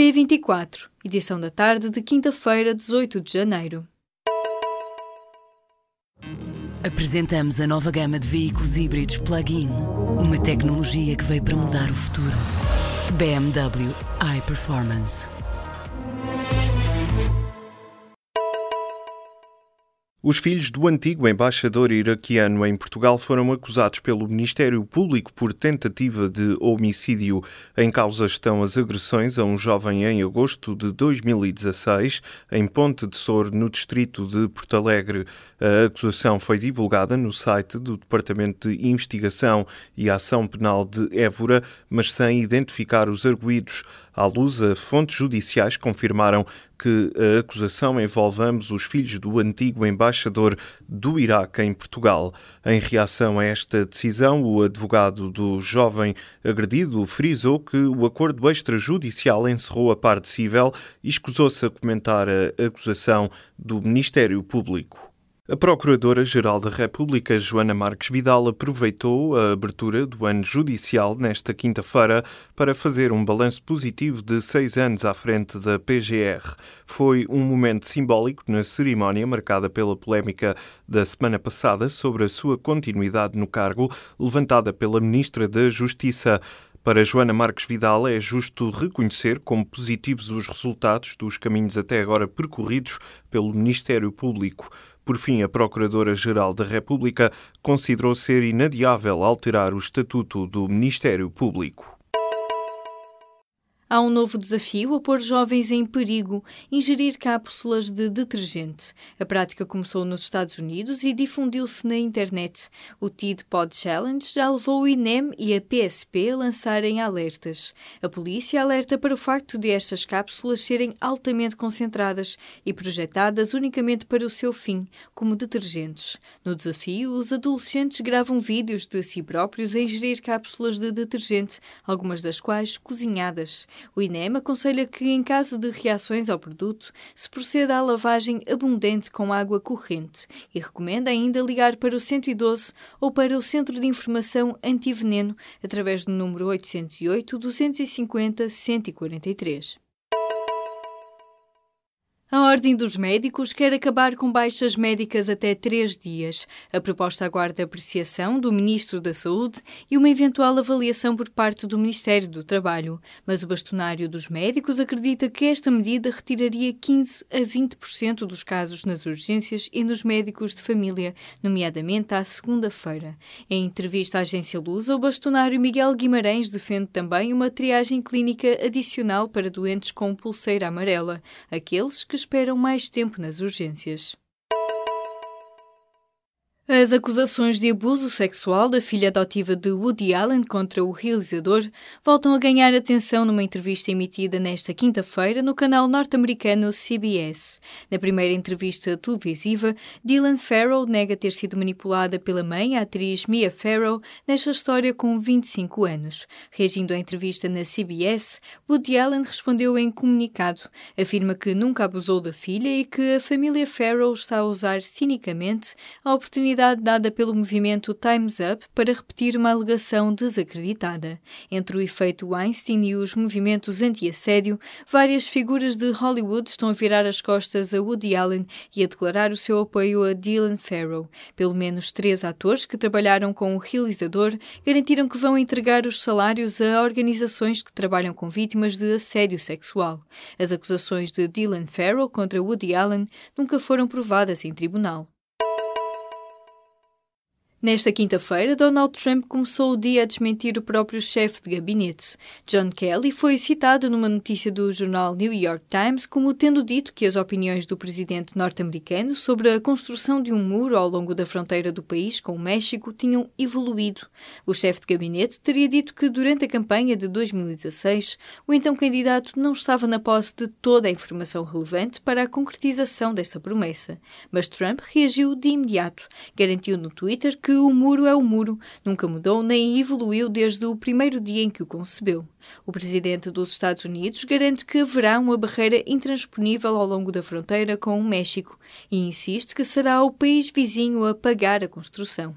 P24, edição da tarde de quinta-feira, 18 de janeiro. Apresentamos a nova gama de veículos híbridos plug-in. Uma tecnologia que veio para mudar o futuro. BMW iPerformance. Os filhos do antigo embaixador iraquiano em Portugal foram acusados pelo Ministério Público por tentativa de homicídio. Em causa estão as agressões a um jovem em agosto de 2016, em Ponte de Sor, no distrito de Porto Alegre. A acusação foi divulgada no site do Departamento de Investigação e Ação Penal de Évora, mas sem identificar os arguídos. À luz, a fontes judiciais confirmaram que a acusação envolve ambos os filhos do antigo embaixador do Iraque em Portugal. Em reação a esta decisão, o advogado do jovem agredido frisou que o acordo extrajudicial encerrou a parte civil e escusou-se a comentar a acusação do Ministério Público. A Procuradora-Geral da República, Joana Marques Vidal, aproveitou a abertura do ano judicial nesta quinta-feira para fazer um balanço positivo de seis anos à frente da PGR. Foi um momento simbólico na cerimónia marcada pela polémica da semana passada sobre a sua continuidade no cargo, levantada pela Ministra da Justiça. Para Joana Marques Vidal, é justo reconhecer como positivos os resultados dos caminhos até agora percorridos pelo Ministério Público. Por fim, a Procuradora-Geral da República considerou ser inadiável alterar o estatuto do Ministério Público. Há um novo desafio a pôr jovens em perigo, ingerir cápsulas de detergente. A prática começou nos Estados Unidos e difundiu-se na internet. O TID Pod Challenge já levou o INEM e a PSP a lançarem alertas. A polícia alerta para o facto de estas cápsulas serem altamente concentradas e projetadas unicamente para o seu fim, como detergentes. No desafio, os adolescentes gravam vídeos de si próprios a ingerir cápsulas de detergente, algumas das quais cozinhadas. O INEM aconselha que, em caso de reações ao produto, se proceda à lavagem abundante com água corrente e recomenda ainda ligar para o 112 ou para o Centro de Informação Antiveneno através do número 808 250 143. A Ordem dos Médicos quer acabar com baixas médicas até três dias. A proposta aguarda apreciação do Ministro da Saúde e uma eventual avaliação por parte do Ministério do Trabalho. Mas o bastonário dos médicos acredita que esta medida retiraria 15 a 20% dos casos nas urgências e nos médicos de família, nomeadamente à segunda-feira. Em entrevista à agência Lusa, o bastonário Miguel Guimarães defende também uma triagem clínica adicional para doentes com pulseira amarela, aqueles que esperam mais tempo nas urgências. As acusações de abuso sexual da filha adotiva de Woody Allen contra o realizador voltam a ganhar atenção numa entrevista emitida nesta quinta-feira no canal norte-americano CBS. Na primeira entrevista televisiva, Dylan Farrow nega ter sido manipulada pela mãe, a atriz Mia Farrow, nesta história com 25 anos. Reagindo à entrevista na CBS, Woody Allen respondeu em comunicado. Afirma que nunca abusou da filha e que a família Farrow está a usar cinicamente a oportunidade dada pelo movimento Time's Up para repetir uma alegação desacreditada. Entre o efeito Weinstein e os movimentos anti-assédio, várias figuras de Hollywood estão a virar as costas a Woody Allen e a declarar o seu apoio a Dylan Farrow. Pelo menos três atores que trabalharam com o realizador garantiram que vão entregar os salários a organizações que trabalham com vítimas de assédio sexual. As acusações de Dylan Farrow contra Woody Allen nunca foram provadas em tribunal. Nesta quinta-feira, Donald Trump começou o dia a desmentir o próprio chefe de gabinete. John Kelly foi citado numa notícia do jornal New York Times como tendo dito que as opiniões do presidente norte-americano sobre a construção de um muro ao longo da fronteira do país com o México tinham evoluído. O chefe de gabinete teria dito que durante a campanha de 2016, o então candidato não estava na posse de toda a informação relevante para a concretização desta promessa. Mas Trump reagiu de imediato. Garantiu no Twitter que que o muro é o muro, nunca mudou nem evoluiu desde o primeiro dia em que o concebeu. O presidente dos Estados Unidos garante que haverá uma barreira intransponível ao longo da fronteira com o México e insiste que será o país vizinho a pagar a construção.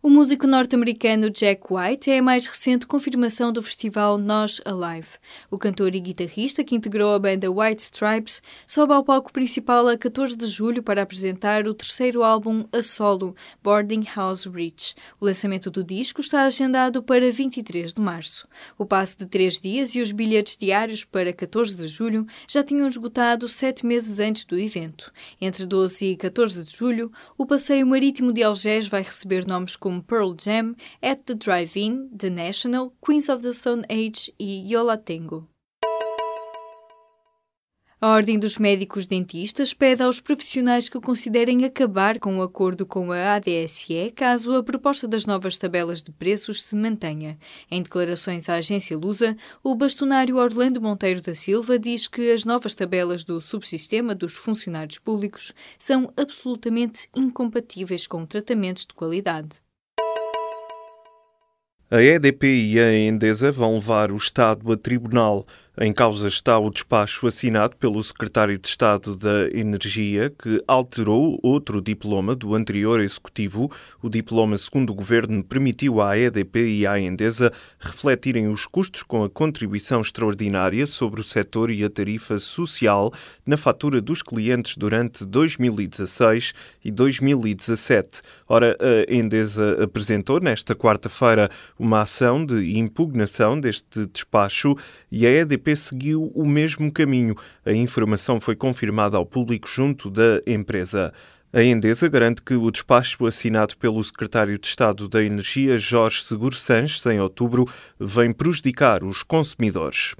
O músico norte-americano Jack White é a mais recente confirmação do festival Nós Alive. O cantor e guitarrista, que integrou a banda White Stripes, sobe ao palco principal a 14 de julho para apresentar o terceiro álbum a solo, Boarding House Reach. O lançamento do disco está agendado para 23 de março. O passe de três dias e os bilhetes diários para 14 de julho já tinham esgotado sete meses antes do evento. Entre 12 e 14 de julho, o passeio marítimo de Algés vai receber nomes como como Pearl Jam, At the Drive-In, The National, Queens of the Stone Age e Yola Tengo. A Ordem dos Médicos Dentistas pede aos profissionais que considerem acabar com o acordo com a ADSE caso a proposta das novas tabelas de preços se mantenha. Em declarações à agência Lusa, o bastonário Orlando Monteiro da Silva diz que as novas tabelas do subsistema dos funcionários públicos são absolutamente incompatíveis com tratamentos de qualidade. A EDP e a Endesa vão levar o Estado a tribunal em causa está o despacho assinado pelo secretário de Estado da Energia, que alterou outro diploma do anterior executivo. O diploma, segundo o governo, permitiu à EDP e à Endesa refletirem os custos com a contribuição extraordinária sobre o setor e a tarifa social na fatura dos clientes durante 2016 e 2017. Ora, a Endesa apresentou nesta quarta-feira uma ação de impugnação deste despacho e a EDP seguiu o mesmo caminho. A informação foi confirmada ao público junto da empresa. A Endesa garante que o despacho assinado pelo secretário de Estado da Energia, Jorge Seguro Sanches, em outubro, vem prejudicar os consumidores.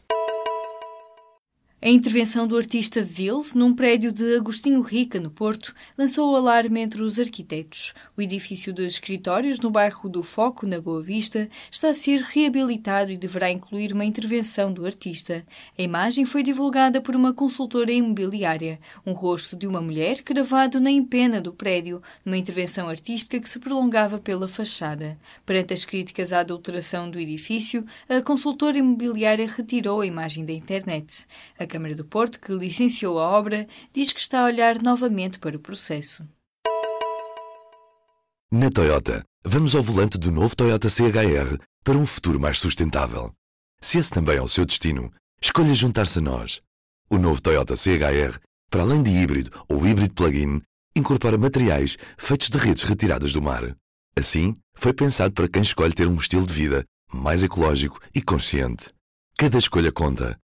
A intervenção do artista Vils num prédio de Agostinho Rica, no Porto, lançou o alarme entre os arquitetos. O edifício de escritórios no bairro do Foco, na Boa Vista, está a ser reabilitado e deverá incluir uma intervenção do artista. A imagem foi divulgada por uma consultora imobiliária, um rosto de uma mulher gravado na empena do prédio, numa intervenção artística que se prolongava pela fachada. Perante as críticas à adulteração do edifício, a consultora imobiliária retirou a imagem da internet. A Câmara do Porto, que licenciou a obra, diz que está a olhar novamente para o processo. Na Toyota, vamos ao volante do novo Toyota CHR para um futuro mais sustentável. Se esse também é o seu destino, escolha juntar-se a nós. O novo Toyota CHR, para além de híbrido ou híbrido plug-in, incorpora materiais feitos de redes retiradas do mar. Assim, foi pensado para quem escolhe ter um estilo de vida mais ecológico e consciente. Cada escolha conta